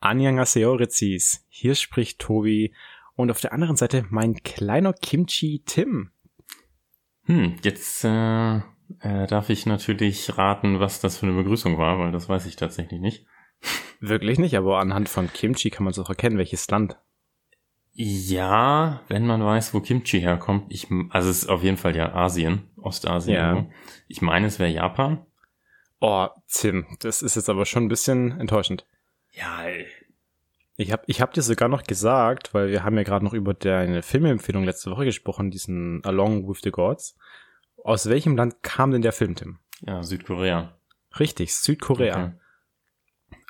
Annyeonghaseyo Rezis. Hier spricht Tobi und auf der anderen Seite mein kleiner Kimchi Tim. Hm, jetzt äh, äh, darf ich natürlich raten, was das für eine Begrüßung war, weil das weiß ich tatsächlich nicht. Wirklich nicht, aber anhand von Kimchi kann man so erkennen, welches Land. Ja, wenn man weiß, wo Kimchi herkommt. Ich, also es ist auf jeden Fall ja Asien, Ostasien. Ja. Ich meine, es wäre Japan. Oh, Tim, das ist jetzt aber schon ein bisschen enttäuschend. Ja, ey. Ich habe ich hab dir sogar noch gesagt, weil wir haben ja gerade noch über deine Filmempfehlung letzte Woche gesprochen, diesen Along with the Gods. Aus welchem Land kam denn der Film, Tim? ja, Südkorea. Richtig, Südkorea. Okay.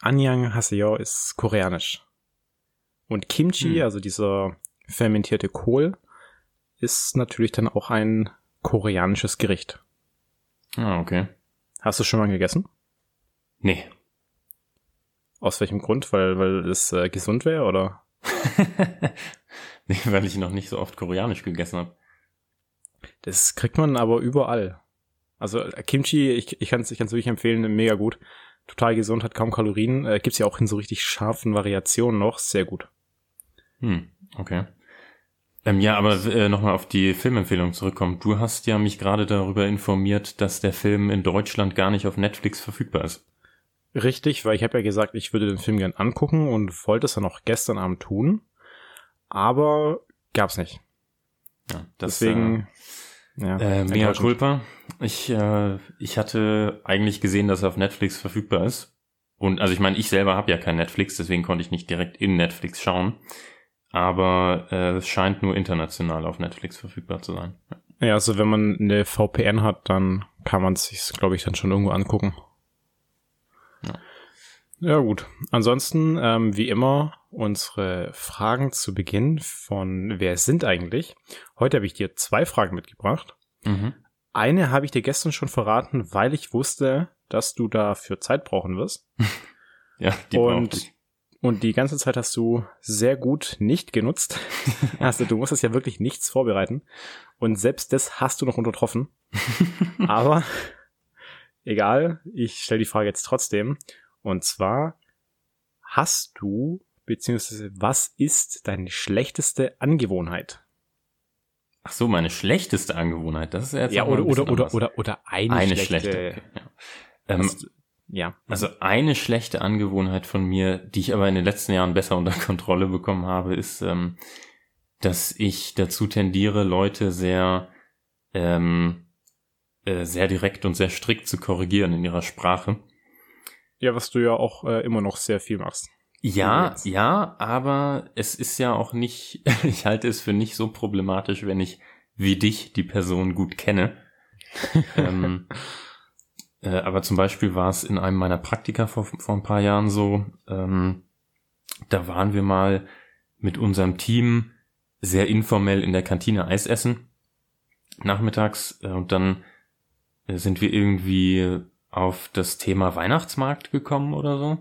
Anyang Haseyo ist koreanisch. Und Kimchi, Hm. also dieser fermentierte Kohl, ist natürlich dann auch ein koreanisches Gericht. Ah, okay. Hast du schon mal gegessen? Nee. Aus welchem Grund? Weil, weil es äh, gesund wäre oder? nee, weil ich noch nicht so oft koreanisch gegessen habe. Das kriegt man aber überall. Also äh, Kimchi, ich, ich kann es ich kann's wirklich empfehlen, mega gut. Total gesund, hat kaum Kalorien. Äh, gibt's ja auch in so richtig scharfen Variationen noch. Sehr gut. Hm, okay. Ähm, ja, aber äh, nochmal auf die Filmempfehlung zurückkommen. Du hast ja mich gerade darüber informiert, dass der Film in Deutschland gar nicht auf Netflix verfügbar ist. Richtig, weil ich habe ja gesagt, ich würde den Film gern angucken und wollte es dann auch gestern Abend tun. Aber gab's nicht. Ja, das, Deswegen, ja. Äh, mea culpa. Ich, äh, ich hatte eigentlich gesehen, dass er auf Netflix verfügbar ist. Und also ich meine, ich selber habe ja kein Netflix, deswegen konnte ich nicht direkt in Netflix schauen. Aber äh, es scheint nur international auf Netflix verfügbar zu sein. Ja, also wenn man eine VPN hat, dann kann man es sich, glaube ich, dann schon irgendwo angucken. Ja. Gut. Ansonsten, ähm, wie immer, unsere Fragen zu Beginn von Wer sind eigentlich? Heute habe ich dir zwei Fragen mitgebracht. Mhm. Eine habe ich dir gestern schon verraten, weil ich wusste, dass du dafür Zeit brauchen wirst. Ja, die und, ich. und die ganze Zeit hast du sehr gut nicht genutzt. Also du musstest ja wirklich nichts vorbereiten. Und selbst das hast du noch untertroffen. Aber egal, ich stelle die Frage jetzt trotzdem. Und zwar, hast du, beziehungsweise was ist deine schlechteste Angewohnheit? Ach so, meine schlechteste Angewohnheit. Das ist jetzt ja, oder, oder, oder, oder, oder eine, eine schlechte. schlechte. ja. Ähm, ja. Also eine schlechte Angewohnheit von mir, die ich aber in den letzten Jahren besser unter Kontrolle bekommen habe, ist, ähm, dass ich dazu tendiere, Leute sehr, ähm, äh, sehr direkt und sehr strikt zu korrigieren in ihrer Sprache. Ja, was du ja auch äh, immer noch sehr viel machst. Ja, ja, aber es ist ja auch nicht, ich halte es für nicht so problematisch, wenn ich wie dich die Person gut kenne. ähm, äh, aber zum Beispiel war es in einem meiner Praktika vor, vor ein paar Jahren so, ähm, da waren wir mal mit unserem Team sehr informell in der Kantine Eis essen, nachmittags, äh, und dann äh, sind wir irgendwie auf das Thema Weihnachtsmarkt gekommen oder so.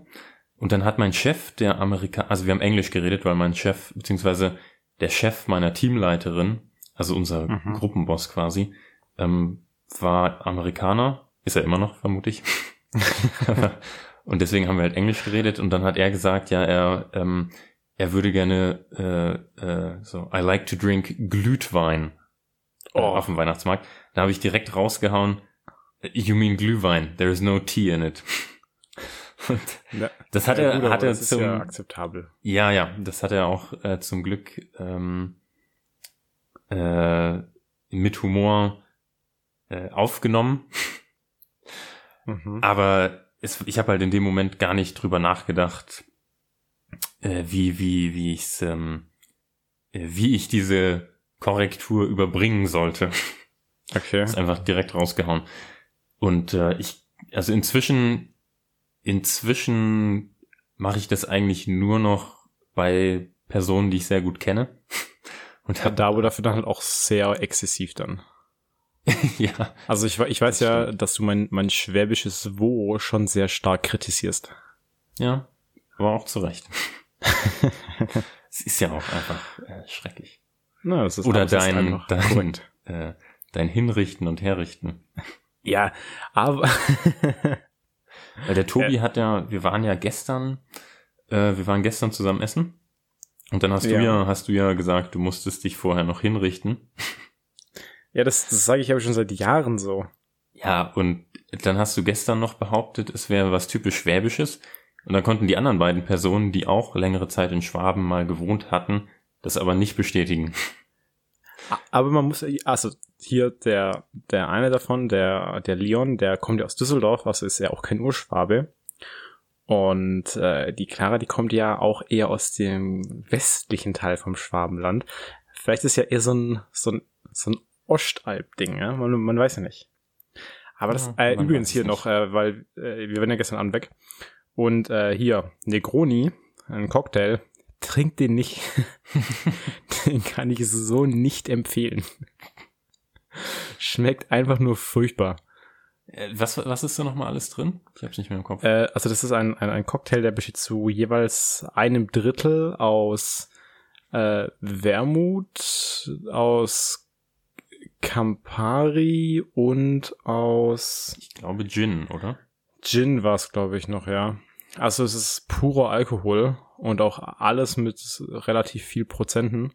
Und dann hat mein Chef, der Amerika, also wir haben Englisch geredet, weil mein Chef, beziehungsweise der Chef meiner Teamleiterin, also unser Mhm. Gruppenboss quasi, ähm, war Amerikaner, ist er immer noch, vermute ich. und deswegen haben wir halt Englisch geredet und dann hat er gesagt, ja, er, ähm, er würde gerne äh, äh, so, I like to drink Glühwein äh, Oh. auf dem Weihnachtsmarkt. Da habe ich direkt rausgehauen, you mean Glühwein, there is no tea in it. Ja, das hat ja, er, gut, hat er zum, ja ja, akzeptabel. ja, das hat er auch äh, zum Glück ähm, äh, mit Humor äh, aufgenommen. Mhm. Aber es, ich habe halt in dem Moment gar nicht drüber nachgedacht, äh, wie wie wie ich's, ähm, äh, wie ich diese Korrektur überbringen sollte. Okay. Ist einfach direkt rausgehauen. Und äh, ich, also inzwischen, inzwischen mache ich das eigentlich nur noch bei Personen, die ich sehr gut kenne. Und hab, Da aber dafür dann halt auch sehr exzessiv dann. ja, Also ich, ich weiß Das ja, stimmt. dass du mein, mein schwäbisches Wo schon sehr stark kritisierst. ja, aber auch zu Recht. es ist ja auch einfach äh, schrecklich. Na, das ist Oder dein, dein, korrekt. äh, dein Hinrichten und Herrichten. Ja, aber Weil der Tobi hat ja, wir waren ja gestern Äh, wir waren gestern zusammen essen. Und dann hast ja. du ja, hast du ja gesagt, du musstest dich vorher noch hinrichten. Ja, das, das sage ich aber schon seit Jahren so. Ja, und dann hast du gestern noch behauptet, es wäre was typisch Schwäbisches. Und dann konnten die anderen beiden Personen, die auch längere Zeit in Schwaben mal gewohnt hatten, das aber nicht bestätigen. Aber man muss, also hier der, der eine davon, der, der Leon, der kommt ja aus Düsseldorf, also ist ja auch kein Urschwabe. Und äh, die Clara, die kommt ja auch eher aus dem westlichen Teil vom Schwabenland. Vielleicht ist ja eher so ein, so ein, so ein Ostalb-Ding, ja? Man, man weiß ja nicht. Aber das, ja, äh, übrigens hier nicht. noch, äh, weil äh, wir waren ja gestern Abend weg. Und äh, hier, Negroni, ein Cocktail, trinkt den nicht. den kann ich so nicht empfehlen. Schmeckt einfach nur furchtbar. Äh, was, was ist da nochmal alles drin? Ich hab's nicht mehr im Kopf. Äh, also das ist ein, ein, ein Cocktail, der besteht zu jeweils einem Drittel aus äh, Wermut, aus Campari und aus... Ich glaube Gin, oder? Gin war es, glaube ich, noch, ja. Also es ist purer Alkohol und auch alles mit relativ viel Prozenten.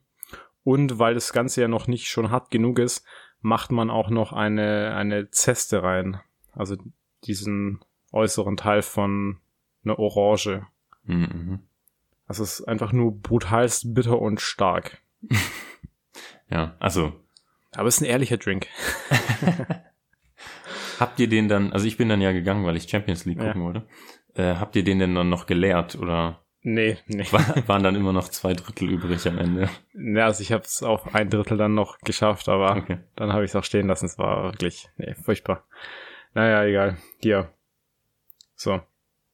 Und weil das Ganze ja noch nicht schon hart genug ist, macht man auch noch eine, eine Zeste rein. Also diesen äußeren Teil von einer Orange. Mhm. Also es ist einfach nur brutalst bitter und stark. ja, also. Aber es ist ein ehrlicher Drink. habt ihr den dann, also ich bin dann ja gegangen, weil ich Champions League gucken ja. wollte. Äh, habt ihr den denn dann noch geleert oder? Nee, nee. War, waren dann immer noch zwei Drittel übrig am Ende. Ja, also ich habe es auf ein Drittel dann noch geschafft, aber okay. dann habe ich es auch stehen lassen. Es war wirklich, nee, furchtbar. Naja, egal. Hier. So.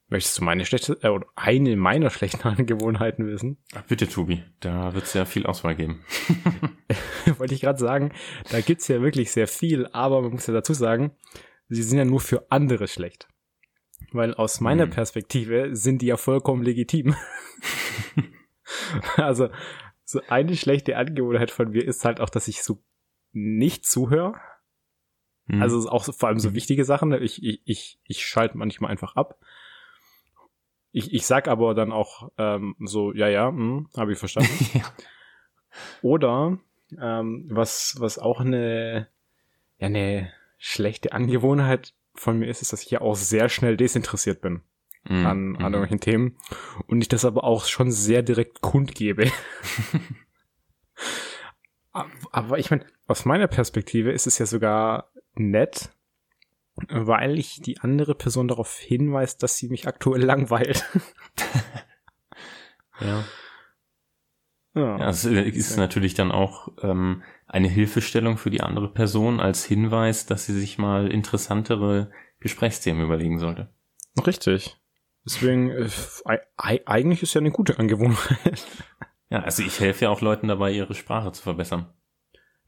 Möchtest du meine schlechte, äh, oder eine meiner schlechten Angewohnheiten wissen? Ach, bitte, Tobi. Da wird es ja viel Auswahl geben. Wollte ich gerade sagen, da gibt's ja wirklich sehr viel, aber man muss ja dazu sagen, sie sind ja nur für andere schlecht. Weil aus meiner hm. Perspektive sind die ja vollkommen legitim. also, so eine schlechte Angewohnheit von mir ist halt auch, dass ich so nicht zuhöre. Hm. Also auch so, vor allem so wichtige Sachen. Ich, ich, ich, ich schalte manchmal einfach ab. Ich, ich sag aber dann auch ähm, so, ja, ja, hm, habe ich verstanden. ja. Oder ähm, was, was auch eine, ja, eine schlechte Angewohnheit von mir ist, ist, dass ich ja auch sehr schnell desinteressiert bin mm, an, an irgendwelchen Themen und ich das aber auch schon sehr direkt kundgebe. aber ich meine, aus meiner Perspektive ist es ja sogar nett, weil ich die andere Person darauf hinweist, dass sie mich aktuell langweilt. ja. Ja, ja es ist natürlich dann auch ähm, eine Hilfestellung für die andere Person als Hinweis, dass sie sich mal interessantere Gesprächsthemen überlegen sollte. Richtig. Deswegen, äh, eigentlich ist ja eine gute Angewohnheit. Ja, also ich helfe ja auch Leuten dabei, ihre Sprache zu verbessern.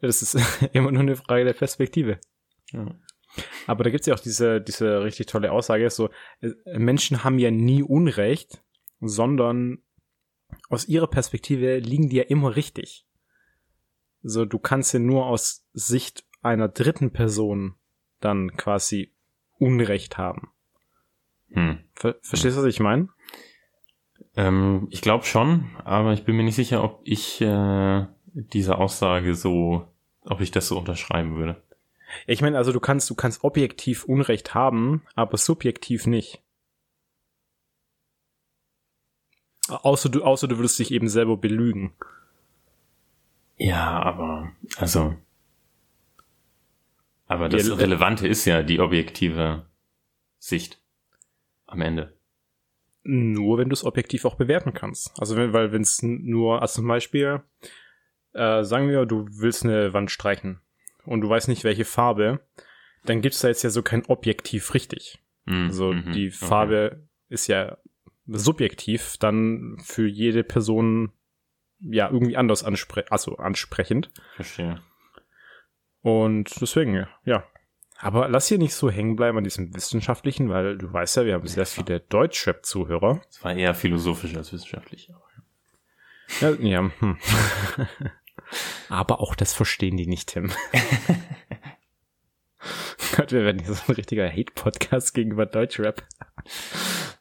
Ja, das ist immer nur eine Frage der Perspektive. Ja. Aber da gibt's ja auch diese, diese richtig tolle Aussage, so, äh, Menschen haben ja nie Unrecht, sondern aus ihrer Perspektive liegen die ja immer richtig. So, du kannst ja nur aus Sicht einer dritten Person dann quasi Unrecht haben. Hm. Ver verstehst du, was ich meine? Ähm, ich glaube schon, aber ich bin mir nicht sicher, ob ich äh, diese Aussage so, ob ich das so unterschreiben würde. Ich meine, also du kannst, du kannst objektiv Unrecht haben, aber subjektiv nicht. Außer du, außer du würdest dich eben selber belügen. Ja, aber, also. Aber das Relevante ist ja die objektive Sicht. Am Ende. Nur wenn du es objektiv auch bewerten kannst. Also wenn, weil wenn es nur, also zum Beispiel, äh, sagen wir, du willst eine Wand streichen und du weißt nicht, welche Farbe, dann gibt's da jetzt ja so kein objektiv richtig. Mm, also mm -hmm, die Farbe okay. ist ja subjektiv dann für jede Person ja irgendwie anders anspre also ansprechend. Verstehe. Und deswegen, ja. Aber lass hier nicht so hängen bleiben an diesem Wissenschaftlichen, weil du weißt ja, wir haben sehr viele Deutschrap-Zuhörer. Es war eher philosophisch als wissenschaftlich. Ja, ja hm. Aber auch das verstehen die nicht, Tim. Gott, wir werden hier so ein richtiger Hate-Podcast gegenüber Deutschrap.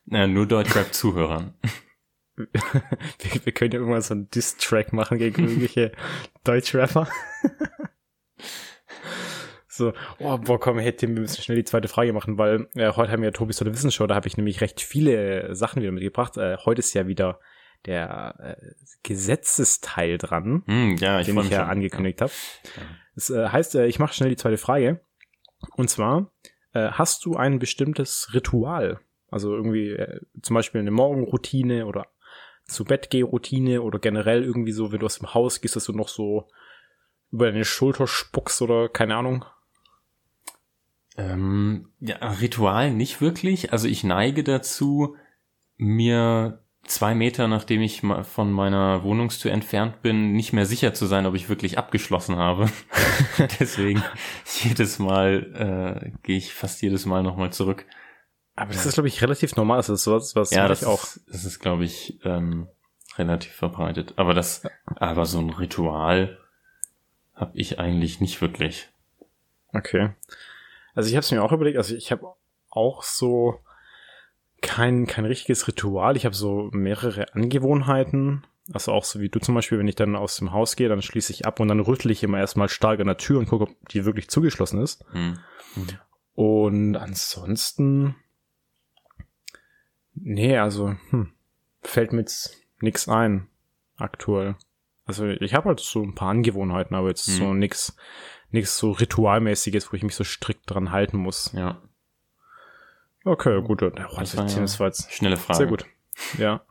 Ja, nur Deutschrap-Zuhörern. wir, wir können ja irgendwann so einen Diss-Track machen gegen irgendwelche Deutschrapper. So, oh, boah, komm, Tim, wir müssen schnell die zweite Frage machen, weil äh, heute haben wir ja Tobis oder Wissensshow, da habe ich nämlich recht viele Sachen wieder mitgebracht. Äh, heute ist ja wieder der äh, Gesetzesteil dran, Hm, ja, ich den ich ja schon. angekündigt habe. Ja. Das äh, heißt, äh, ich mache schnell die zweite Frage. Und zwar, äh, hast du ein bestimmtes Ritual? Also irgendwie äh, zum Beispiel eine Morgenroutine oder zu Bett geh Routine oder generell irgendwie so, wenn du aus dem Haus gehst, dass du noch so über deine Schulter spuckst oder keine Ahnung. Ähm, ja, Ritual nicht wirklich. Also ich neige dazu, mir zwei Meter, nachdem ich von meiner Wohnungstür entfernt bin, nicht mehr sicher zu sein, ob ich wirklich abgeschlossen habe. Deswegen jedes Mal äh, gehe ich fast jedes Mal nochmal zurück. Aber das ist, glaube ich, relativ normal. Das ist sowas, was ja, das ich auch. ist, das ist, glaube ich, ähm, relativ verbreitet. Aber das, aber so ein Ritual habe ich eigentlich nicht wirklich. Okay. Also ich habe es mir auch überlegt, also ich habe auch so kein, kein richtiges Ritual. Ich habe so mehrere Angewohnheiten. Also auch so wie du zum Beispiel, wenn ich dann aus dem Haus gehe, dann schließe ich ab und dann rüttle ich immer erstmal stark an der Tür und gucke, ob die wirklich zugeschlossen ist. Hm. Und ansonsten, nee, also hm, fällt mir jetzt nix ein aktuell. Also ich habe halt so ein paar Angewohnheiten, aber jetzt Hm. so nix, nix so ritualmäßiges, wo ich mich so strikt dran halten muss. Ja, Okay, gut. Das war das war jetzt schnelle Frage. sehr gut. Ja,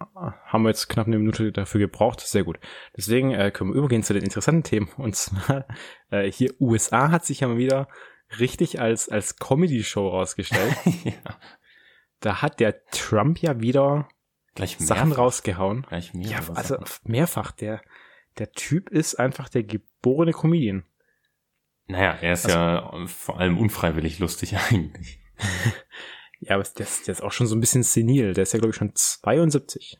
haben wir jetzt knapp eine Minute dafür gebraucht. Sehr gut. Deswegen äh, können wir übergehen zu den interessanten Themen. Und zwar äh, hier USA hat sich ja mal wieder richtig als als Comedy-Show rausgestellt. ja. Da hat der Trump ja wieder Gleich Sachen mehrfach. rausgehauen. Gleich Ja, mehrere also mehrfach. Der, der Typ ist einfach der geborene Comedian. Naja, er ist Also- ja vor allem unfreiwillig lustig eigentlich. Ja, aber der ist, der ist auch schon so ein bisschen senil. Der ist ja, glaube ich, schon 72.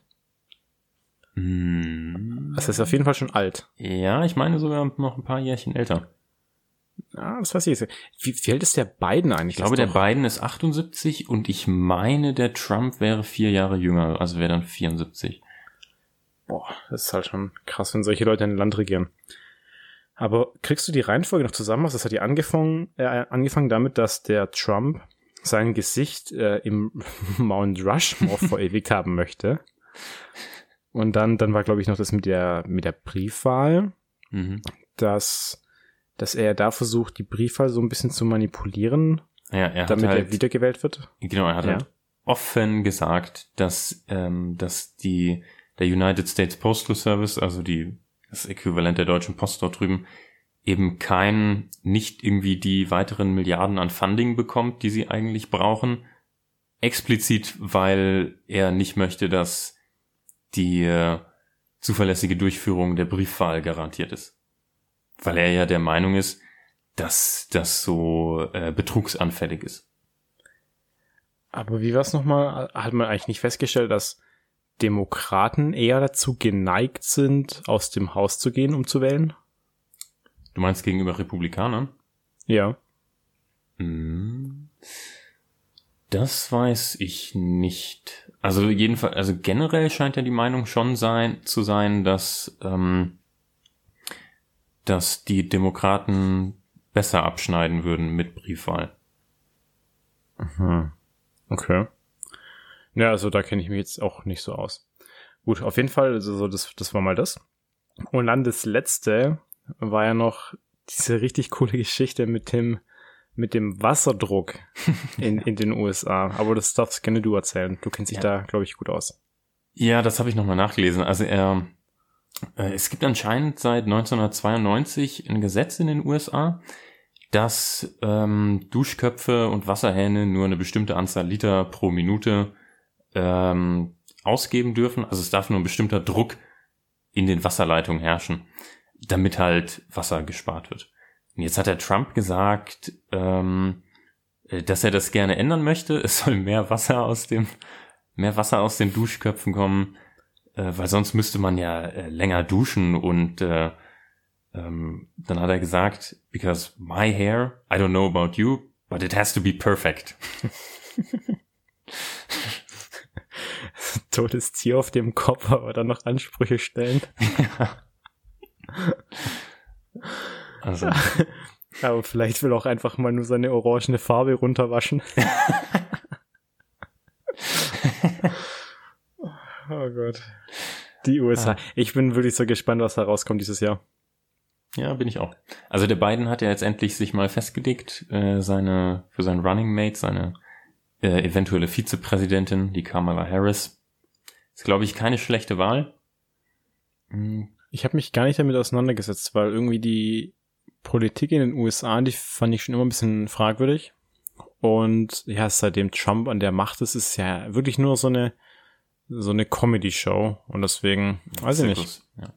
Hm. Also ist auf jeden Fall schon alt. Ja, ich meine sogar noch ein paar Jährchen älter. Ja, das weiß ich jetzt. Wie, alt ist der Biden eigentlich? Ich glaube, der Biden ist 78 und ich meine, der Trump wäre vier Jahre jünger, also wäre dann 74. Boah, das ist halt schon krass, wenn solche Leute ein Land regieren. Aber kriegst du die Reihenfolge noch zusammen? Also, Das hat ja angefangen, äh, angefangen damit, dass der Trump sein Gesicht äh, im Mount Rushmore verewigt haben möchte. Und dann, dann war, glaube ich, noch das mit der, mit der Briefwahl, Mhm. dass, dass er da versucht, die Briefwahl so ein bisschen zu manipulieren, Ja, er damit halt, er wiedergewählt wird. genau, er hat Ja. halt offen gesagt, dass, ähm, dass die, der United States Postal Service, also die, das Äquivalent der deutschen Post dort drüben, eben kein, nicht irgendwie die weiteren Milliarden an Funding bekommt, die sie eigentlich brauchen. Explizit, weil er nicht möchte, dass die äh, zuverlässige Durchführung der Briefwahl garantiert ist. Weil er ja der Meinung ist, dass das so äh, betrugsanfällig ist. Aber wie war es nochmal? Hat man eigentlich nicht festgestellt, dass Demokraten eher dazu geneigt sind, aus dem Haus zu gehen, um zu wählen? Du meinst gegenüber Republikanern? Ja. Hm, Das weiß ich nicht. Also jedenfalls, also generell scheint ja die Meinung schon sein zu sein, dass ähm, dass die Demokraten besser abschneiden würden mit Briefwahl. Hm. Okay. Ja, also da kenne ich mich jetzt auch nicht so aus. Gut, auf jeden Fall, also so das, das war mal das. Und dann das letzte war ja noch diese richtig coole Geschichte mit dem, mit dem Wasserdruck in, in den USA. Aber das darfst gerne du erzählen. Du kennst dich Ja. da, glaube ich, gut aus. Ja, das habe ich nochmal nachgelesen. Also er, es gibt anscheinend seit 1992 ein Gesetz in den USA, dass ähm, Duschköpfe und Wasserhähne nur eine bestimmte Anzahl Liter pro Minute ähm, ausgeben dürfen. Also es darf nur ein bestimmter Druck in den Wasserleitungen herrschen, damit halt Wasser gespart wird. Und jetzt hat der Trump gesagt, ähm, äh, dass er das gerne ändern möchte. Es soll mehr Wasser aus dem mehr Wasser aus den Duschköpfen kommen, äh, weil sonst müsste man ja äh, länger duschen und äh, ähm, dann hat er gesagt, because my hair, I don't know about you, but it has to be perfect. totes Tier auf dem Kopf, aber dann noch Ansprüche stellen. Ja. Also. aber vielleicht will auch einfach mal nur seine orangene Farbe runterwaschen. oh Gott. Die USA. Ah. Ich bin wirklich so gespannt, was da rauskommt dieses Jahr. Ja, bin ich auch. Also der Biden hat ja jetzt endlich sich mal festgelegt, äh, seine, für seinen Running Mate, seine äh, eventuelle Vizepräsidentin, die Kamala Harris. Ist, glaube ich, keine schlechte Wahl. Hm. Ich habe mich gar nicht damit auseinandergesetzt, weil irgendwie die Politik in den USA, die fand ich schon immer ein bisschen fragwürdig. Und ja, seitdem Trump an der Macht ist, ist ja wirklich nur so eine so eine Comedy-Show. Und deswegen, weiß ich nicht. Ja.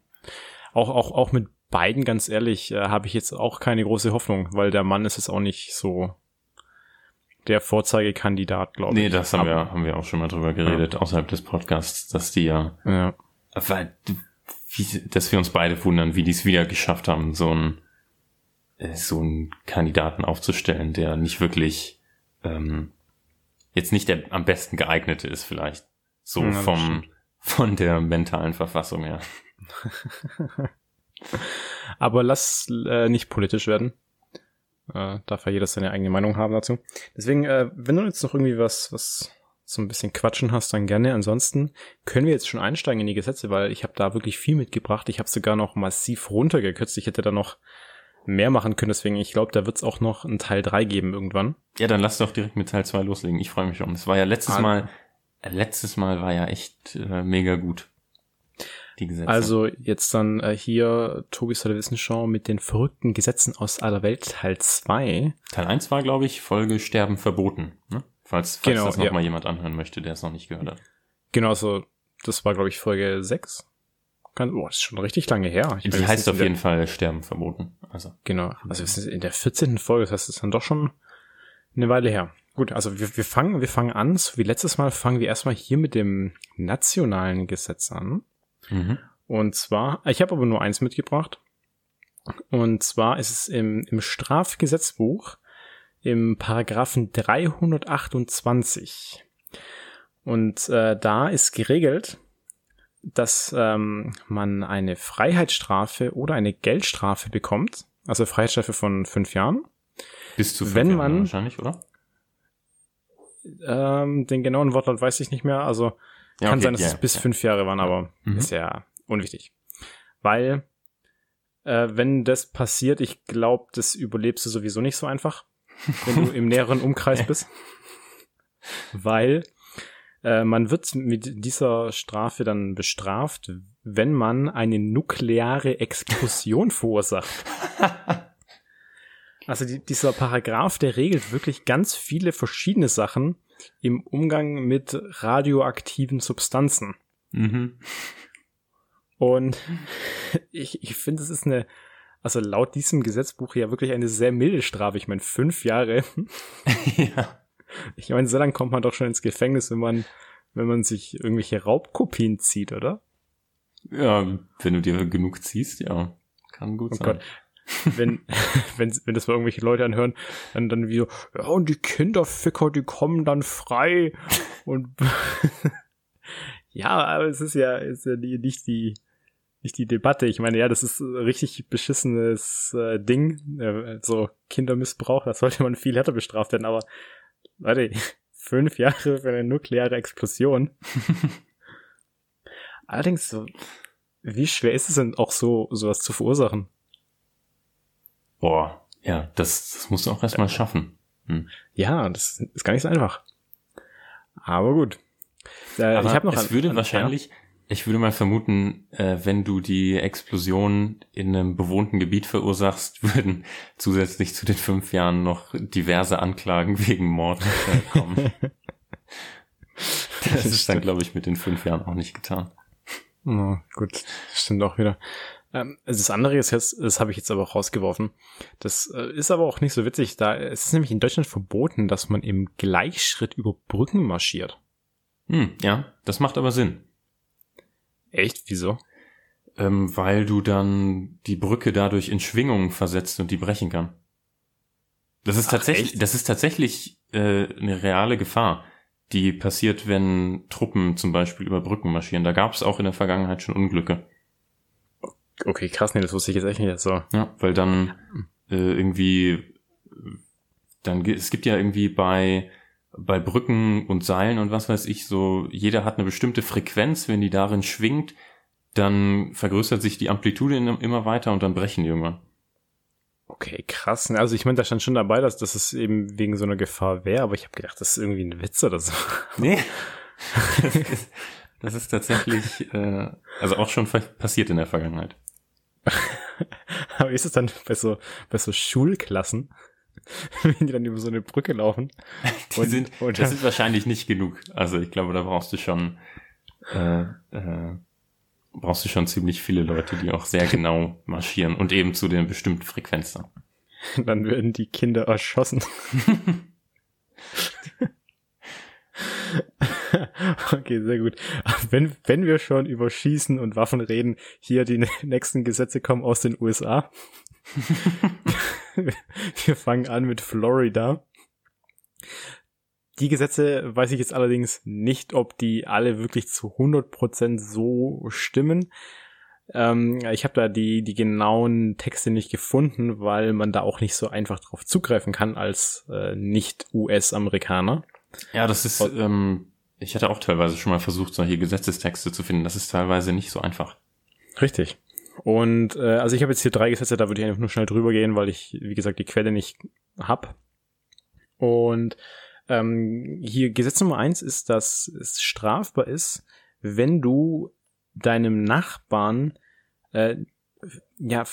Auch, auch, auch mit beiden, ganz ehrlich, äh, habe ich jetzt auch keine große Hoffnung, weil der Mann ist jetzt auch nicht so der Vorzeigekandidat, glaube ich. Nee, das haben wir, haben wir auch schon mal drüber geredet, ja. außerhalb des Podcasts, dass die ja, ja. Weil, wie, dass wir uns beide wundern, wie die es wieder geschafft haben, so einen, äh, so einen Kandidaten aufzustellen, der nicht wirklich, ähm, jetzt nicht der am besten geeignete ist vielleicht. So ja, vom, von der mentalen Verfassung her. Aber lass äh, nicht politisch werden. Äh, darf ja jeder seine eigene Meinung haben dazu. Deswegen, äh, wenn du jetzt noch irgendwie was, was so ein bisschen quatschen hast, dann gerne. Ansonsten können wir jetzt schon einsteigen in die Gesetze, weil ich habe da wirklich viel mitgebracht. Ich habe sogar noch massiv runtergekürzt. Ich hätte da noch mehr machen können, deswegen ich glaube, da wird es auch noch einen Teil 3 geben irgendwann. Ja, dann lass doch direkt mit Teil 2 loslegen. Ich freue mich schon. Es war ja letztes ah, Mal, letztes Mal war ja echt äh, mega gut die Gesetze. Also jetzt dann äh, hier Tobis der Wissensschau mit den verrückten Gesetzen aus aller Welt, Teil 2. Teil 1 war, glaube ich, Folge Sterben verboten, ne? Falls, falls genau, das nochmal ja. jemand anhören möchte, der es noch nicht gehört hat. Genau, so, das war, glaube ich, Folge 6. Kann, oh, das ist schon richtig lange her. Ich die heißt auf jeden Fall Sterben verboten. Also. Genau. Also wir sind in der 14. Folge, das heißt, es ist dann doch schon eine Weile her. Gut, also wir, wir fangen, wir fangen an, so wie letztes Mal fangen wir erstmal hier mit dem nationalen Gesetz an. Mhm. Und zwar, ich habe aber nur eins mitgebracht. Und zwar ist es im, im Strafgesetzbuch im Paragraphen 328. Und äh, da ist geregelt, dass ähm, man eine Freiheitsstrafe oder eine Geldstrafe bekommt. Also Freiheitsstrafe von fünf Jahren. Bis zu fünf wenn man, Jahren wahrscheinlich, oder? Ähm, den genauen Wortlaut weiß ich nicht mehr. Also ja, Kann okay, sein, dass yeah, es bis yeah. fünf Jahre waren, aber mhm. ist ja unwichtig. Weil, äh, wenn das passiert, ich glaube, das überlebst du sowieso nicht so einfach, wenn du im näheren Umkreis bist. Weil äh, man wird mit dieser Strafe dann bestraft, wenn man eine nukleare Explosion verursacht. Also die, dieser Paragraph, der regelt wirklich ganz viele verschiedene Sachen, im Umgang mit radioaktiven Substanzen. Mhm. Und ich, ich finde, es ist eine, also laut diesem Gesetzbuch ja wirklich eine sehr milde Strafe. Ich meine, fünf Jahre. ja. Ich meine, so lange kommt man doch schon ins Gefängnis, wenn man, wenn man sich irgendwelche Raubkopien zieht, oder? Ja, wenn du dir genug ziehst, ja. Kann gut oh sein. Gott wenn, wenn, wenn das mal irgendwelche Leute anhören, dann, dann wie so, ja, und die Kinderficker, die kommen dann frei. Und ja, aber es ist ja, ist ja nicht die, nicht die Debatte. Ich meine, ja, das ist richtig beschissenes äh, Ding. Äh, so Kindermissbrauch, da sollte man viel härter bestraft werden, aber warte, fünf Jahre für eine nukleare Explosion. Allerdings, wie schwer ist es denn auch so, sowas zu verursachen? Boah, ja, das, das musst du auch erstmal schaffen. Hm. Ja, das ist gar nicht so einfach. Aber gut. Äh, Aber ich habe noch. Es würde wahrscheinlich, ja. ich würde mal vermuten, äh, wenn du die Explosion in einem bewohnten Gebiet verursachst, würden zusätzlich zu den fünf Jahren noch diverse Anklagen wegen Mord äh, kommen. das ist dann, glaube ich, mit den fünf Jahren auch nicht getan. Oh, gut, stimmt auch wieder. Ähm, also das andere ist jetzt, das habe ich jetzt aber auch rausgeworfen. Das äh, ist aber auch nicht so witzig, da es ist nämlich in Deutschland verboten, dass man im Gleichschritt über Brücken marschiert. Hm, ja, das macht aber Sinn. Echt? Wieso? Ähm, weil du dann die Brücke dadurch in Schwingungen versetzt und die brechen kann. Das ist Ach, tatsächlich, echt? das ist tatsächlich äh, eine reale Gefahr. die passiert, wenn Truppen zum Beispiel über Brücken marschieren. Da gab es auch in der Vergangenheit schon Unglücke. Okay, krass, nee, das wusste ich jetzt echt nicht so. Ja, weil dann äh, irgendwie, dann es gibt ja irgendwie bei bei Brücken und Seilen und was weiß ich so, jeder hat eine bestimmte Frequenz, wenn die darin schwingt, dann vergrößert sich die Amplitude immer weiter und dann brechen die irgendwann. Okay, krass. Also ich meine, da stand schon dabei, dass, dass es eben wegen so einer Gefahr wäre, aber ich habe gedacht, das ist irgendwie ein Witz oder so. Nee. das, ist, das ist tatsächlich, äh, also auch schon passiert in der Vergangenheit. aber ist es dann bei so, bei so Schulklassen, wenn die dann über so eine Brücke laufen? Die und, sind, und das sind wahrscheinlich nicht genug. Also ich glaube, da brauchst du schon, äh, äh, brauchst du schon ziemlich viele Leute, die auch sehr genau marschieren und eben zu den bestimmten Frequenzen. Dann werden die Kinder erschossen. okay, sehr gut. Wenn, wenn wir schon über Schießen und Waffen reden, hier die nächsten Gesetze kommen aus den USA. wir fangen an mit Florida. Die Gesetze weiß ich jetzt allerdings nicht, ob die alle wirklich zu 100% so stimmen. Ähm, ich habe da die, die genauen Texte nicht gefunden, weil man da auch nicht so einfach drauf zugreifen kann als äh, Nicht-US-Amerikaner. Ja, das ist, ähm, ich hatte auch teilweise schon mal versucht, solche Gesetzestexte zu finden. Das ist teilweise nicht so einfach. Richtig. Und äh, also ich habe jetzt hier drei Gesetze, da würde ich einfach nur schnell drüber gehen, weil ich, wie gesagt, die Quelle nicht hab. Und ähm, hier Gesetz Nummer eins ist, dass es strafbar ist, wenn du deinem Nachbarn äh, ja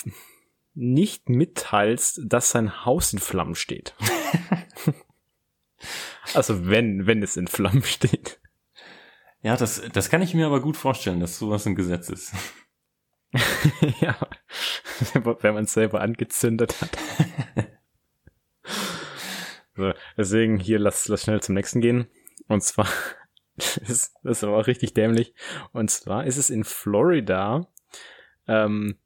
nicht mitteilst, dass sein Haus in Flammen steht. also wenn, wenn es in Flammen steht. Ja, das, das kann ich mir aber gut vorstellen, dass sowas ein Gesetz ist. ja, wenn man es selber angezündet hat. So, deswegen hier lass, lass schnell zum nächsten gehen. Und zwar, das ist, das ist aber richtig dämlich. Und zwar ist es in Florida, ähm,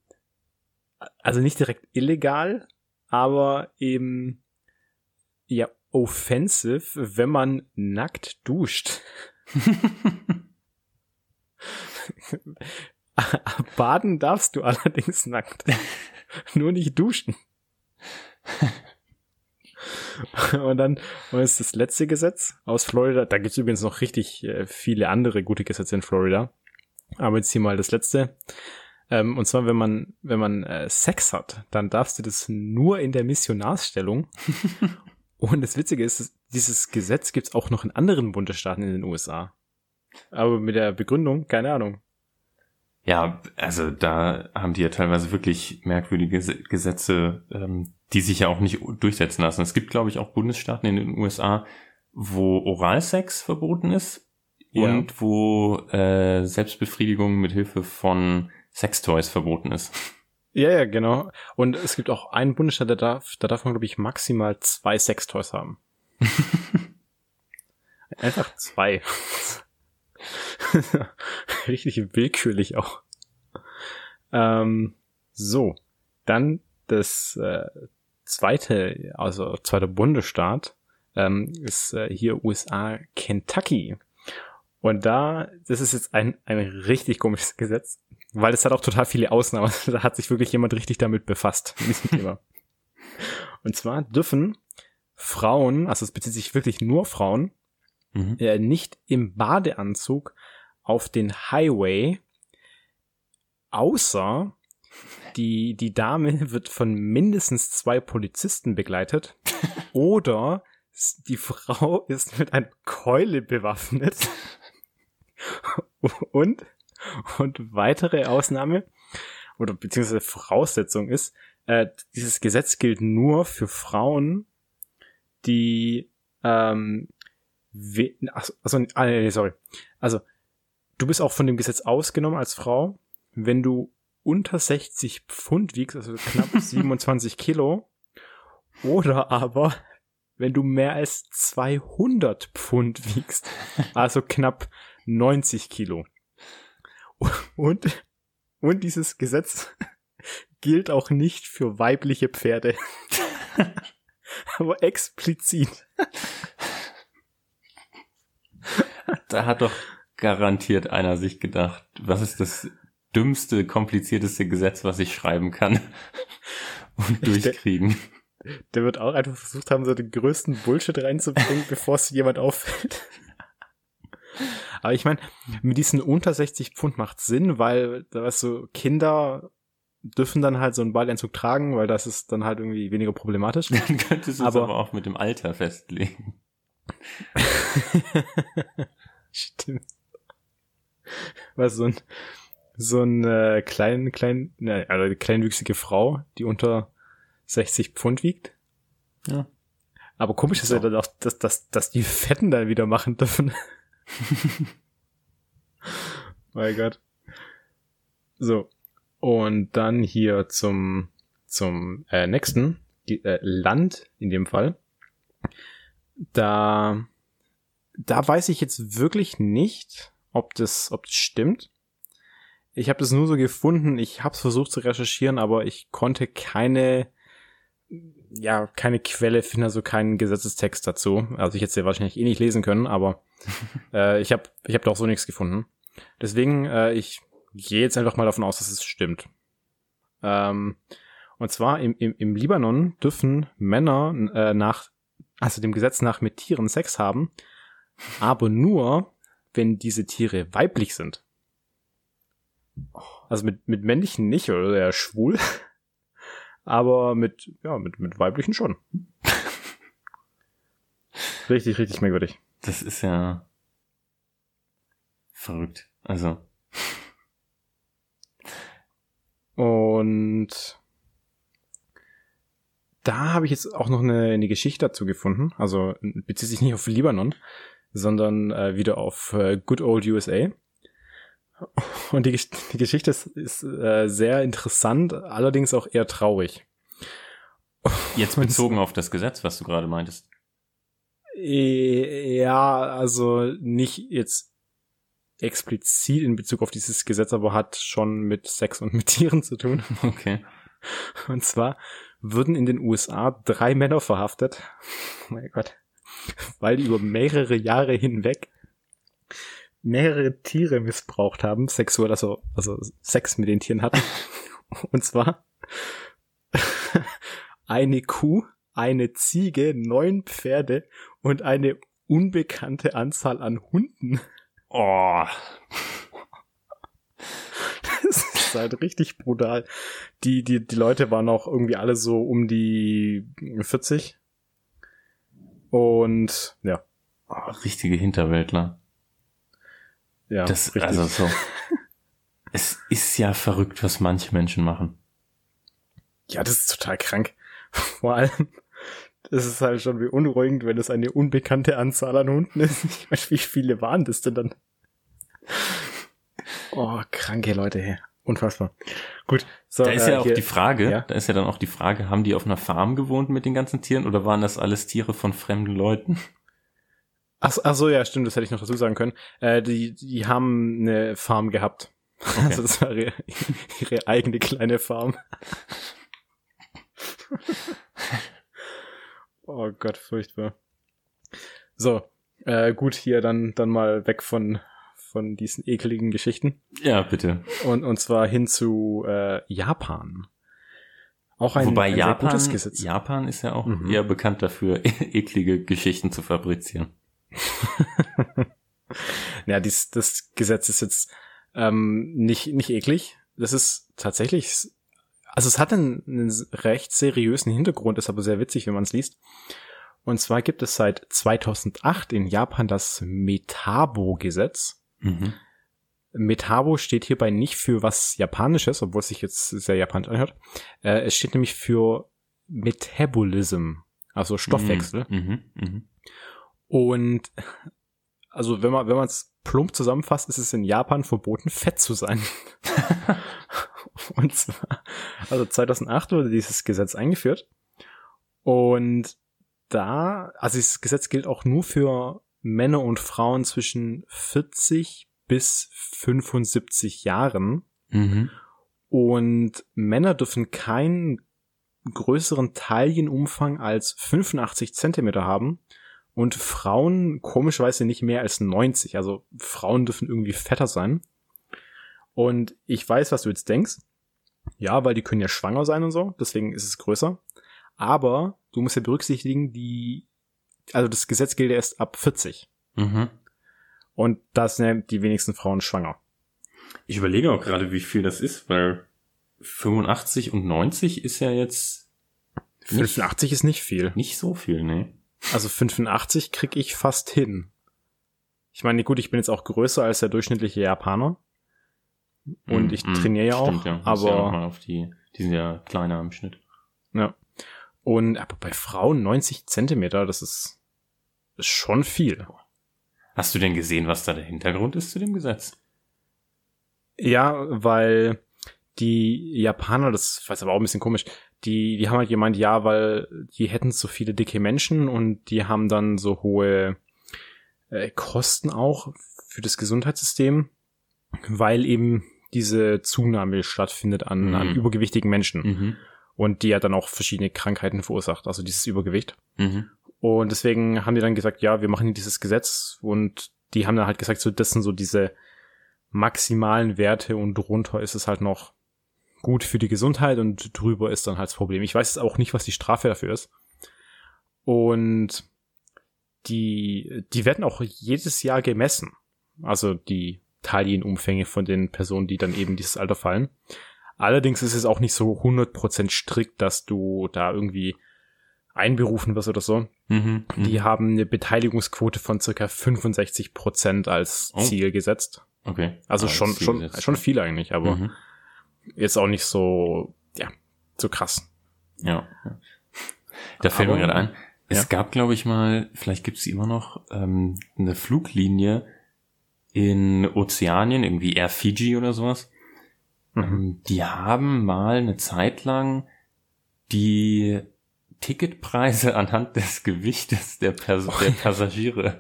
also nicht direkt illegal, aber eben, ja, offensive, wenn man nackt duscht. Baden darfst du allerdings nackt. Nur nicht duschen. und dann und ist das letzte Gesetz aus Florida. Da gibt's übrigens noch richtig äh, viele andere gute Gesetze in Florida. Aber jetzt hier mal das letzte. Ähm, und zwar, wenn man, wenn man äh, Sex hat, dann darfst du das nur in der Missionarsstellung. und das Witzige ist, dieses Gesetz gibt's auch noch in anderen Bundesstaaten in den USA. Aber mit der Begründung, keine Ahnung. Ja, also da haben die ja teilweise wirklich merkwürdige Gesetze, ähm, die sich ja auch nicht durchsetzen lassen. Es gibt, glaube ich, auch Bundesstaaten in den USA, wo Oralsex verboten ist ja. und wo äh, Selbstbefriedigung mit Hilfe von Sextoys verboten ist. Ja, ja, genau. Und es gibt auch einen Bundesstaat, der darf, da darf man, glaube ich, maximal zwei Sextoys haben. Einfach zwei. Richtig willkürlich auch. Ähm, so, dann das äh, zweite, also zweiter Bundesstaat ähm, ist äh, hier USA Kentucky. Und da, das ist jetzt ein, ein richtig komisches Gesetz, weil es hat auch total viele Ausnahmen. da hat sich wirklich jemand richtig damit befasst, mit diesem Thema. Und zwar dürfen Frauen, also es bezieht sich wirklich nur Frauen, mhm. äh, nicht im Badeanzug auf den Highway, außer die, die Dame wird von mindestens zwei Polizisten begleitet oder die Frau ist mit einer Keule bewaffnet und, und weitere Ausnahme oder beziehungsweise Voraussetzung ist, äh, dieses Gesetz gilt nur für Frauen, die ähm, also, also ah, nee, sorry. Also, du bist auch von dem Gesetz ausgenommen als Frau, wenn du unter 60 Pfund wiegst, also knapp 27 Kilo, oder aber wenn du mehr als 200 Pfund wiegst, also knapp 90 Kilo. Und, und dieses Gesetz gilt auch nicht für weibliche Pferde. aber explizit. Da hat doch garantiert einer sich gedacht, was ist das dümmste, komplizierteste Gesetz, was ich schreiben kann und durchkriegen. Der, der wird auch einfach versucht haben, so den größten Bullshit reinzubringen, bevor es jemand auffällt. Aber ich meine, mit diesen unter 60 Pfund macht Sinn, weil, da weißt du, Kinder dürfen dann halt so einen Ballentzug tragen, weil das ist dann halt irgendwie weniger problematisch. Dann könntest du es aber auch mit dem Alter festlegen. Stimmt. Was so ein so ein äh, klein klein ne, also eine kleinwüchsige Frau, die unter 60 Pfund wiegt. Ja. Aber komisch ist ja dann auch, dass, dass, dass die Fetten dann wieder machen dürfen. mein Gott. So. Und dann hier zum, zum äh, nächsten äh, Land in dem Fall. Da, da weiß ich jetzt wirklich nicht, ob das, ob das stimmt. Ich habe das nur so gefunden, ich habe es versucht zu recherchieren, aber ich konnte keine, ja, keine Quelle finden, also keinen Gesetzestext dazu. Also ich hätte es ja wahrscheinlich eh nicht lesen können, aber äh, ich habe ich hab da auch so nichts gefunden. Deswegen, äh, ich gehe jetzt einfach mal davon aus, dass es stimmt. Ähm, und zwar im, im, im Libanon dürfen Männer äh, nach, also dem Gesetz nach mit Tieren Sex haben, aber nur, wenn diese Tiere weiblich sind. Also mit, mit männlichen nicht, oder ja schwul. Aber mit, ja, mit, mit weiblichen schon. richtig, richtig merkwürdig. Das ist ja verrückt. Also. Und da habe ich jetzt auch noch eine, eine Geschichte dazu gefunden. Also bezieht sich nicht auf Libanon, sondern äh, wieder auf äh, Good Old USA. Und die, die Geschichte ist, ist äh, sehr interessant, allerdings auch eher traurig. Jetzt bezogen auf das Gesetz, was du gerade meintest. Ja, also nicht jetzt explizit in Bezug auf dieses Gesetz, aber hat schon mit Sex und mit Tieren zu tun. Okay. Und zwar würden in den USA drei Männer verhaftet. Oh mein Gott. Weil die über mehrere Jahre hinweg mehrere Tiere missbraucht haben, sexuell, also, also Sex mit den Tieren hatten. Und zwar eine Kuh, eine Ziege, neun Pferde und eine unbekannte Anzahl an Hunden. Oh. Das ist halt richtig brutal. Die, die, die Leute waren auch irgendwie alle so um die 40. Und ja. Oh, richtige Hinterwäldler. Ja, das, richtig. also so. es ist ja verrückt, was manche Menschen machen. Ja, das ist total krank. Vor allem, das ist halt schon beunruhigend, wenn es eine unbekannte Anzahl an Hunden ist. Ich weiß, wie viele waren das denn dann? Oh, kranke Leute, hey. Unfassbar. Gut. So, da ist äh, ja auch hier, die Frage, ja? da ist ja dann auch die Frage, haben die auf einer Farm gewohnt mit den ganzen Tieren oder waren das alles Tiere von fremden Leuten? Ach, ach so, ja, stimmt, das hätte ich noch dazu sagen können. Äh, die, die haben eine Farm gehabt. Okay. Also das war ihre, ihre eigene kleine Farm. oh Gott, furchtbar. So, äh, gut, hier dann, dann mal weg von, von diesen ekligen Geschichten. Ja, bitte. Und, und zwar hin zu äh, Japan. Auch ein, Wobei ein Japan, Japan ist ja auch mhm. eher bekannt dafür, eklige Geschichten zu fabrizieren. ja, dies, das Gesetz ist jetzt ähm, nicht, nicht eklig. Das ist tatsächlich, also es hat einen, einen recht seriösen Hintergrund, ist aber sehr witzig, wenn man es liest. Und zwar gibt es seit 2008 in Japan das Metabo-Gesetz. Mhm. Metabo steht hierbei nicht für was Japanisches, obwohl es sich jetzt sehr japanisch anhört. Äh, es steht nämlich für Metabolism, also Stoffwechsel. Mhm, mh, mh. Und also wenn man wenn man es plump zusammenfasst, ist es in Japan verboten, fett zu sein. und zwar, also 2008 wurde dieses Gesetz eingeführt. Und da, also dieses Gesetz gilt auch nur für Männer und Frauen zwischen 40 bis 75 Jahren. Mhm. Und Männer dürfen keinen größeren Taillenumfang als 85 Zentimeter haben und Frauen komischerweise nicht mehr als 90. Also Frauen dürfen irgendwie fetter sein. Und ich weiß, was du jetzt denkst. Ja, weil die können ja schwanger sein und so, deswegen ist es größer. Aber du musst ja berücksichtigen, die, also das Gesetz gilt erst ab 40. Mhm. Und da sind die wenigsten Frauen schwanger. Ich überlege auch gerade, wie viel das ist, weil 85 und 90 ist ja jetzt 85 ist nicht viel. nicht so viel, ne? Also 85 krieg ich fast hin. Ich meine, gut, ich bin jetzt auch größer als der durchschnittliche Japaner. Und Mm, ich mm, trainiere ja auch, stimmt, ja. Ja aber noch mal auf die, die sind ja kleiner im Schnitt. ja. Und aber bei Frauen 90 Zentimeter, das ist, ist schon viel. Hast du denn gesehen, was da der Hintergrund ist zu dem Gesetz? Ja, weil die Japaner, das weiß aber auch ein bisschen komisch, die, die haben halt gemeint, ja, weil die hätten so viele dicke Menschen und die haben dann so hohe äh, Kosten auch für das Gesundheitssystem, weil eben diese Zunahme stattfindet an, Mhm. an übergewichtigen Menschen Mhm. und die ja dann auch verschiedene Krankheiten verursacht, also dieses Übergewicht. Mhm. Und deswegen haben die dann gesagt, ja, wir machen dieses Gesetz und die haben dann halt gesagt, so das sind so diese maximalen Werte und drunter ist es halt noch gut für die Gesundheit und drüber ist dann halt das Problem. Ich weiß jetzt auch nicht, was die Strafe dafür ist. Und die, die werden auch jedes Jahr gemessen. Also die Taillenumfänge von den Personen, die dann eben dieses Alter fallen. Allerdings ist es auch nicht so 100% strikt, dass du da irgendwie einberufen wirst oder so. Mhm. Mhm. Die haben eine Beteiligungsquote von circa 65 Prozent als Oh. Ziel gesetzt. Okay. Also Ah, schon, schon, schon viel eigentlich, aber Mhm. jetzt auch nicht so, ja, so krass. Ja. Da fällt mir gerade ein, es ja. gab, glaube ich mal, vielleicht gibt es sie immer noch, ähm, eine Fluglinie in Ozeanien, irgendwie Air Fiji oder sowas. Mhm. Ähm, Die haben mal eine Zeit lang die Ticketpreise anhand des Gewichtes der, Pers der Passagiere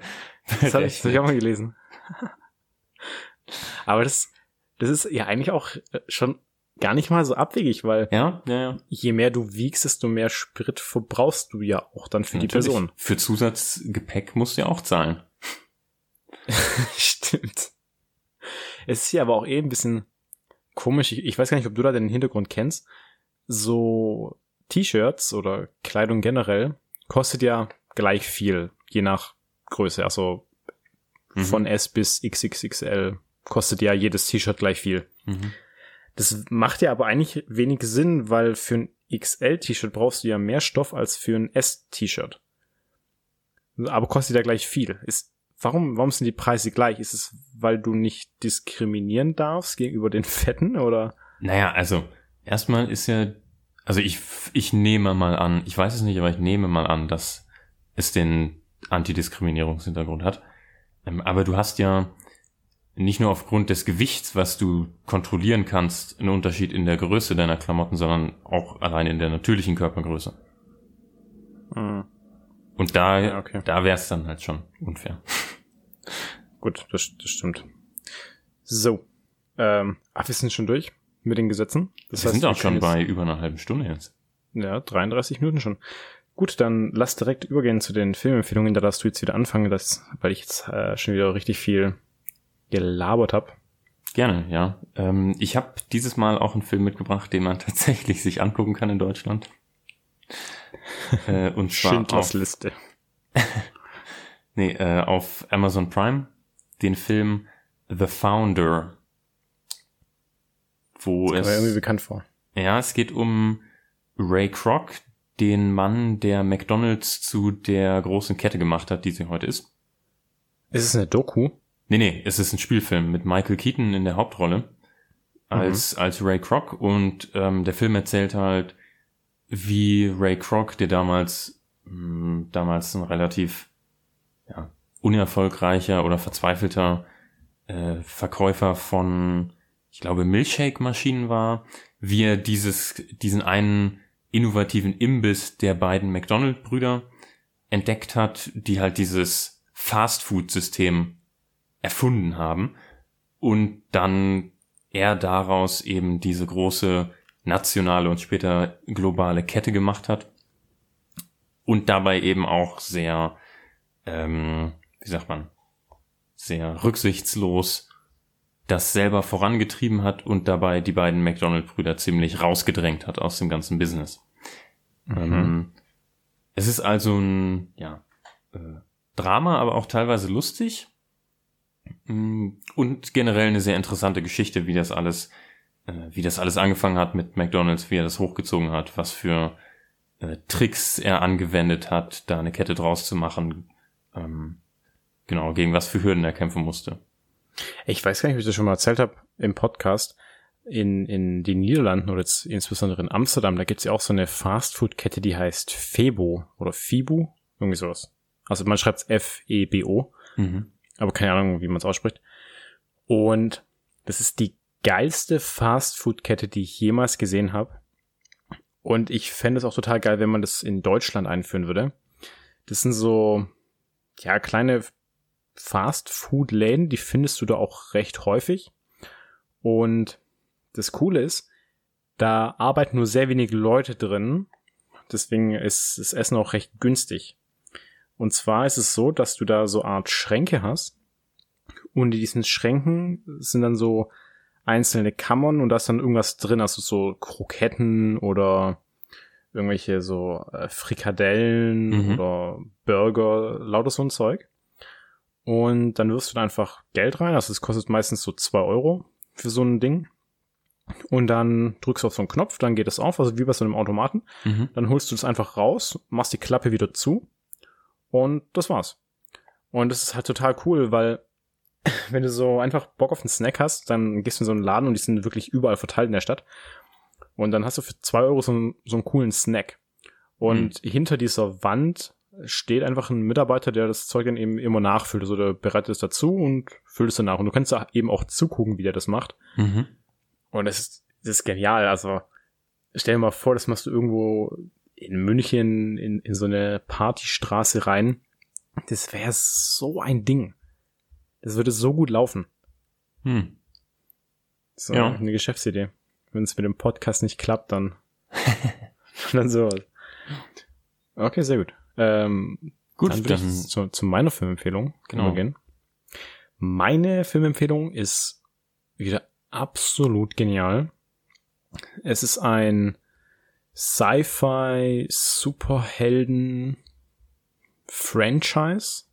Das habe ich, hab ich auch mal gelesen. aber das, das ist ja eigentlich auch äh, schon gar nicht mal so abwegig, weil Ja, ja, ja. je mehr du wiegst, desto mehr Sprit verbrauchst du ja auch dann für die Natürlich. Person. Für Zusatzgepäck musst du ja auch zahlen. Stimmt. Es ist ja aber auch eh ein bisschen komisch. Ich, ich weiß gar nicht, ob du da den Hintergrund kennst. So T-Shirts oder Kleidung generell kostet ja gleich viel, je nach Größe. Also Mhm. von S bis XXXL kostet ja jedes T-Shirt gleich viel. Mhm. Das macht ja aber eigentlich wenig Sinn, weil für ein XL-T-Shirt brauchst du ja mehr Stoff als für ein S-T-Shirt. Aber kostet ja gleich viel. Ist, warum, warum sind die Preise gleich? Ist es, weil du nicht diskriminieren darfst gegenüber den Fetten oder? Naja, also erstmal ist ja, also ich, ich nehme mal an, ich weiß es nicht, aber ich nehme mal an, dass es den Antidiskriminierungshintergrund hat. Ähm, Aber du hast ja nicht nur aufgrund des Gewichts, was du kontrollieren kannst, einen Unterschied in der Größe deiner Klamotten, sondern auch allein in der natürlichen Körpergröße. Hm, Und da, Ja, okay. da wäre es dann halt schon unfair. gut, das, das stimmt. So. Ähm, ach, wir sind schon durch mit den Gesetzen. Das wir sind auch wir schon bei über einer halben Stunde jetzt. jetzt- Ja, 33 Minuten schon. Gut, dann lass direkt übergehen zu den Filmempfehlungen. Da darfst du jetzt wieder anfangen, das, weil ich jetzt äh, schon wieder richtig viel gelabert habe. Gerne, ja. Ähm, ich habe dieses Mal auch einen Film mitgebracht, den man tatsächlich sich angucken kann in Deutschland. Äh, und zwar Schindlers auf, Liste. nee, äh, auf Amazon Prime den Film The Founder, wo Kommt mir irgendwie es bekannt vor. ja es geht um Ray Kroc, den Mann, der McDonald's zu der großen Kette gemacht hat, die sie heute ist. Ist es eine Doku? Nee, nee, es ist ein Spielfilm mit Michael Keaton in der Hauptrolle als, als Ray Kroc und ähm, der Film erzählt halt, wie Ray Kroc, der damals, mh, damals ein relativ ja, unerfolgreicher oder verzweifelter äh, Verkäufer von, ich glaube, Milchshake-Maschinen war, wie er dieses, diesen einen innovativen Imbiss der beiden McDonald-Brüder entdeckt hat, die halt dieses Fast-Food-System erfunden haben und dann er daraus eben diese große nationale und später globale Kette gemacht hat und dabei eben auch sehr ähm, wie sagt man, sehr rücksichtslos das selber vorangetrieben hat und dabei die beiden McDonald-Brüder ziemlich rausgedrängt hat aus dem ganzen Business. Mhm. Ähm, es ist also ein ja, äh, Drama, aber auch teilweise lustig mm, und generell eine sehr interessante Geschichte, wie das alles, wie das alles angefangen hat mit McDonald's, wie er das hochgezogen hat, was für äh, Tricks er angewendet hat, da eine Kette draus zu machen, ähm, genau gegen was für Hürden er kämpfen musste. Ich weiß gar nicht, ob ich das schon mal erzählt habe im Podcast. In, in den Niederlanden oder jetzt insbesondere in Amsterdam, da gibt's ja auch so eine Fastfood-Kette, die heißt Febo oder Fibu, irgendwie sowas. Also man schreibt F-E-B-O, mhm. aber keine Ahnung, wie man es ausspricht. Und das ist die geilste Fastfood-Kette, die ich jemals gesehen habe. Und ich fände es auch total geil, wenn man das in Deutschland einführen würde. Das sind so, ja, kleine Fast-Food-Läden, die findest du da auch recht häufig. Und das Coole ist, da arbeiten nur sehr wenige Leute drin. Deswegen ist das Essen auch recht günstig. Und zwar ist es so, dass du da so Art Schränke hast. Und in diesen Schränken sind dann so einzelne Kammern und da ist dann irgendwas drin, also so Kroketten oder irgendwelche so äh, Frikadellen mhm. oder Burger, lauter so ein Zeug. Und dann wirfst du da einfach Geld rein. Also es kostet meistens so zwei Euro für so ein Ding. Und dann drückst du auf so einen Knopf, dann geht es auf, also wie bei so einem Automaten. Mhm. Dann holst du es einfach raus, machst die Klappe wieder zu und das war's. Und das ist halt total cool, weil wenn du so einfach Bock auf einen Snack hast, dann gehst du in so einen Laden und die sind wirklich überall verteilt in der Stadt. Und dann hast du für zwei Euro so einen, so einen coolen Snack. Und mhm. hinter dieser Wand steht einfach ein Mitarbeiter, der das Zeug dann eben immer nachfüllt. Also der bereitet es dazu und füllt es danach. Und du kannst da eben auch zugucken, wie der das macht. Mhm. Und das ist, das ist genial. Also stell dir mal vor, das machst du irgendwo in München in, in so eine Partystraße rein. Das wäre so ein Ding. Das würde so gut laufen. Hm. So ja. eine Geschäftsidee. Wenn es mit dem Podcast nicht klappt, dann, dann so. Okay, sehr gut. Ähm, Gut, dann, dann zu, zu meiner Filmempfehlung genau. gehen. Meine Filmempfehlung ist wieder absolut genial. Es ist ein Sci-Fi Superhelden Franchise.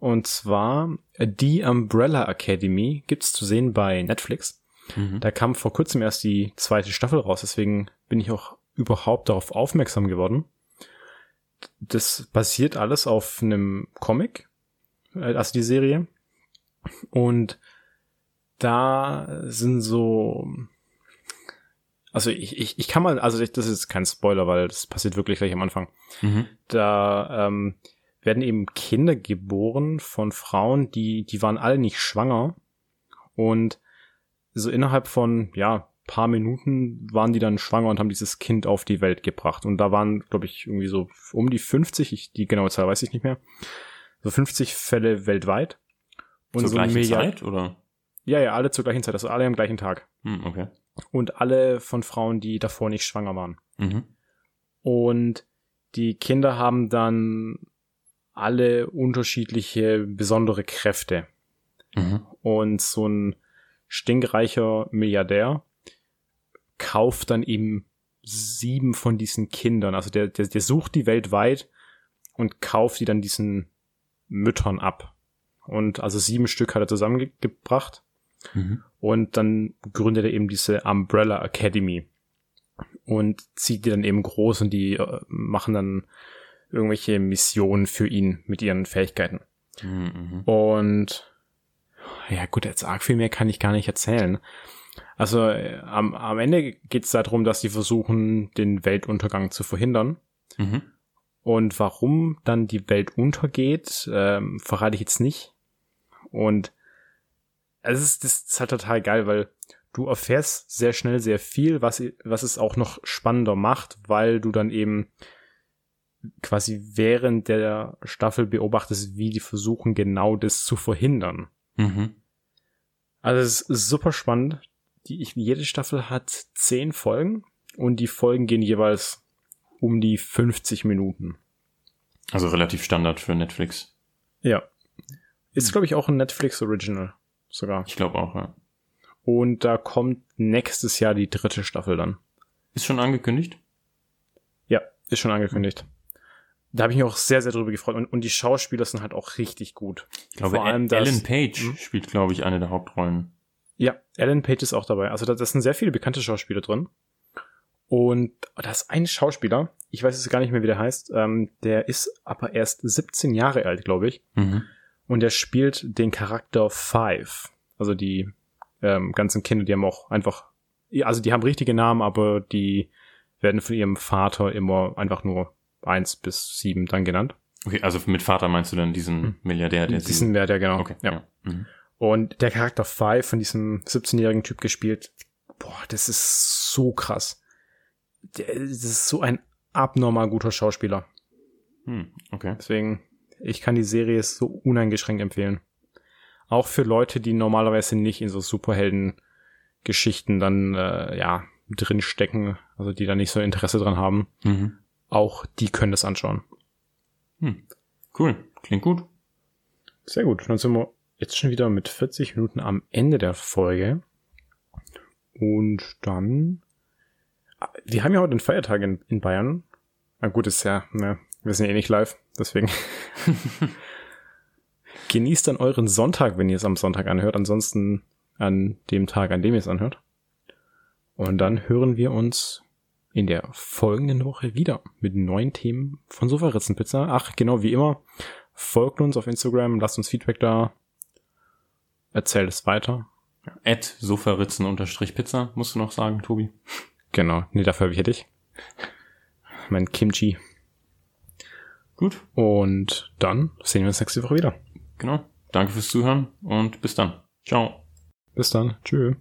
Und zwar The Umbrella Academy gibt's zu sehen bei Netflix. Mhm. Da kam vor kurzem erst die zweite Staffel raus, deswegen bin ich auch überhaupt darauf aufmerksam geworden das basiert alles auf einem Comic, äh, also die Serie. Und da sind so, also ich, ich, ich kann mal, also das ist kein Spoiler, weil das passiert wirklich gleich am Anfang. Mhm. Da ähm, werden eben Kinder geboren von Frauen, die, die waren alle nicht schwanger. Und so innerhalb von, ja, paar Minuten waren die dann schwanger und haben dieses Kind auf die Welt gebracht. Und da waren, glaube ich, irgendwie so um die 50, ich, die genaue Zahl weiß ich nicht mehr, so 50 Fälle weltweit. Und zur so gleichen Milliard Zeit, oder? Ja, ja, alle zur gleichen Zeit, also alle am gleichen Tag. Hm, okay. Und alle von Frauen, die davor nicht schwanger waren. Mhm. Und die Kinder haben dann alle unterschiedliche besondere Kräfte. Mhm. Und so ein stinkreicher Milliardär kauft dann eben sieben von diesen Kindern. Also der, der, der sucht die weltweit und kauft die dann diesen Müttern ab. Und also sieben Stück hat er zusammengebracht. Mhm. Und dann gründet er eben diese Umbrella Academy. Und zieht die dann eben groß und die äh, machen dann irgendwelche Missionen für ihn mit ihren Fähigkeiten. Mhm. Und ja gut, jetzt arg viel mehr kann ich gar nicht erzählen. Also äh, am, am Ende geht es darum, dass sie versuchen, den Weltuntergang zu verhindern. Mhm. Und warum dann die Welt untergeht, ähm, verrate ich jetzt nicht. Und es ist, das ist halt total geil, weil du erfährst sehr schnell sehr viel, was, was es auch noch spannender macht, weil du dann eben quasi während der Staffel beobachtest, wie die versuchen, genau das zu verhindern. Mhm. Also es ist super spannend die, ich, jede Staffel hat zehn Folgen und die Folgen gehen jeweils um die 50 Minuten. Also relativ Standard für Netflix. Ja. Ist, glaube ich, auch ein Netflix Original sogar. Ich glaube auch, ja. Und da kommt nächstes Jahr die dritte Staffel dann. Ist schon angekündigt? Ja, ist schon angekündigt. Da habe ich mich auch sehr, sehr drüber gefreut. Und, und die Schauspieler sind halt auch richtig gut. Ich glaube, Vor allem Ellen das- Page Hm? spielt, glaube ich, eine der Hauptrollen. Ja, Alan Page ist auch dabei. Also da, da sind sehr viele bekannte Schauspieler drin. Und da ist ein Schauspieler, ich weiß jetzt gar nicht mehr, wie der heißt, ähm, der ist aber erst 17 Jahre alt, glaube ich. Mhm. Und der spielt den Charakter Five. Also die ähm, ganzen Kinder, die haben auch einfach, also die haben richtige Namen, aber die werden von ihrem Vater immer einfach nur eins bis sieben dann genannt. Okay, also mit Vater meinst du dann diesen Hm. Milliardär, der. Diesen ja genau. Okay, ja. ja. Mhm. Und der Charakter Five von diesem 17-jährigen Typ gespielt, boah, das ist so krass. Der, das ist so ein abnormal guter Schauspieler. Hm, okay. Deswegen, ich kann die Serie so uneingeschränkt empfehlen. Auch für Leute, die normalerweise nicht in so Superhelden-Geschichten dann, äh, ja, drinstecken, also die da nicht so Interesse dran haben. Mhm. Auch die können das anschauen. Hm. Cool, klingt gut. Sehr gut. Dann sind wir jetzt schon wieder mit 40 Minuten am Ende der Folge. Und dann. Wir haben ja heute einen Feiertag in, in Bayern. Na gut, ist ja, ne, wir sind ja eh nicht live, deswegen. Genießt dann euren Sonntag, wenn ihr es am Sonntag anhört. Ansonsten an dem Tag, an dem ihr es anhört. Und dann hören wir uns in der folgenden Woche wieder mit neuen Themen von Sofaritzenpizza. Ach, genau wie immer. Folgt uns auf Instagram, lasst uns Feedback da. Erzählt es weiter. At Sofaritzen-Pizza, musst du noch sagen, Tobi? Genau, nee, dafür habe ich ja dich. Mein Kimchi. Gut, Und dann sehen wir uns nächste Woche wieder. genau. Danke fürs Zuhören und bis dann. Ciao. Bis dann. Tschüss.